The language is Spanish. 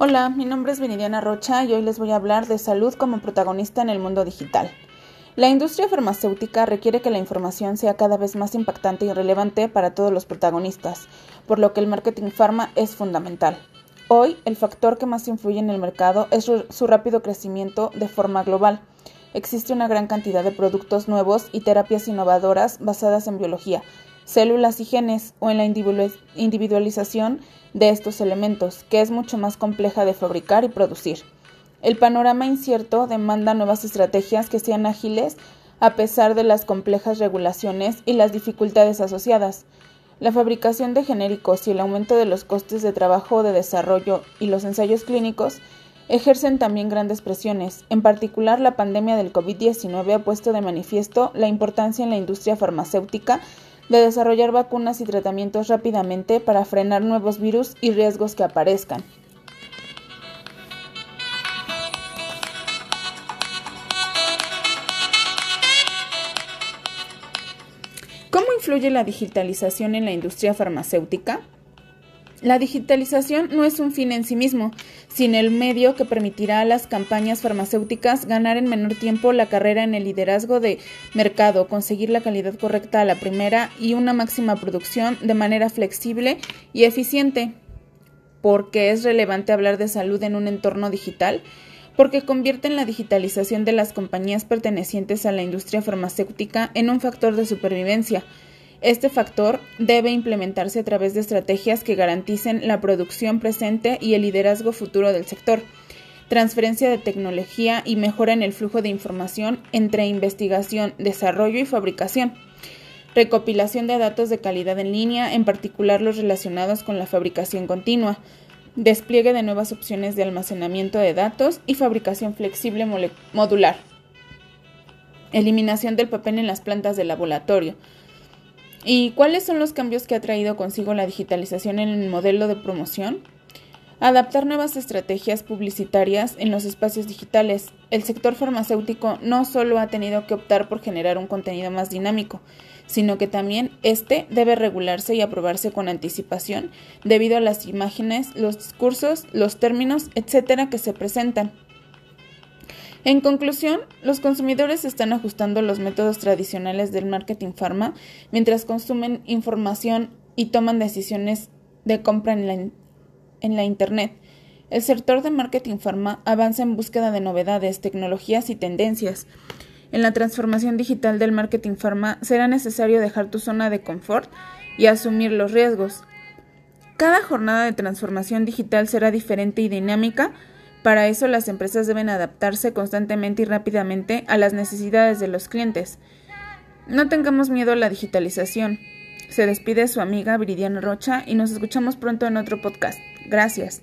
Hola, mi nombre es Viridiana Rocha y hoy les voy a hablar de salud como protagonista en el mundo digital. La industria farmacéutica requiere que la información sea cada vez más impactante y relevante para todos los protagonistas, por lo que el marketing pharma es fundamental. Hoy, el factor que más influye en el mercado es su rápido crecimiento de forma global. Existe una gran cantidad de productos nuevos y terapias innovadoras basadas en biología, células y genes o en la individualización de estos elementos, que es mucho más compleja de fabricar y producir. El panorama incierto demanda nuevas estrategias que sean ágiles a pesar de las complejas regulaciones y las dificultades asociadas. La fabricación de genéricos y el aumento de los costes de trabajo de desarrollo y los ensayos clínicos ejercen también grandes presiones. En particular, la pandemia del COVID-19 ha puesto de manifiesto la importancia en la industria farmacéutica de desarrollar vacunas y tratamientos rápidamente para frenar nuevos virus y riesgos que aparezcan. ¿Cómo influye la digitalización en la industria farmacéutica? La digitalización no es un fin en sí mismo, sino el medio que permitirá a las campañas farmacéuticas ganar en menor tiempo la carrera en el liderazgo de mercado, conseguir la calidad correcta a la primera y una máxima producción de manera flexible y eficiente. ¿Por qué es relevante hablar de salud en un entorno digital? Porque convierten la digitalización de las compañías pertenecientes a la industria farmacéutica en un factor de supervivencia, este factor debe implementarse a través de estrategias que garanticen la producción presente y el liderazgo futuro del sector, transferencia de tecnología y mejora en el flujo de información entre investigación, desarrollo y fabricación, recopilación de datos de calidad en línea, en particular los relacionados con la fabricación continua, despliegue de nuevas opciones de almacenamiento de datos y fabricación flexible modular, eliminación del papel en las plantas de laboratorio, ¿Y cuáles son los cambios que ha traído consigo la digitalización en el modelo de promoción? Adaptar nuevas estrategias publicitarias en los espacios digitales. El sector farmacéutico no solo ha tenido que optar por generar un contenido más dinámico, sino que también este debe regularse y aprobarse con anticipación debido a las imágenes, los discursos, los términos, etcétera que se presentan. En conclusión, los consumidores están ajustando los métodos tradicionales del marketing pharma mientras consumen información y toman decisiones de compra en la, Internet. El sector de marketing pharma avanza en búsqueda de novedades, tecnologías y tendencias. En la transformación digital del marketing pharma será necesario dejar tu zona de confort y asumir los riesgos. Cada jornada de transformación digital será diferente y dinámica para eso las empresas deben adaptarse constantemente y rápidamente a las necesidades de los clientes. No tengamos miedo a la digitalización. Se despide su amiga Viridiana Rocha y nos escuchamos pronto en otro podcast. Gracias.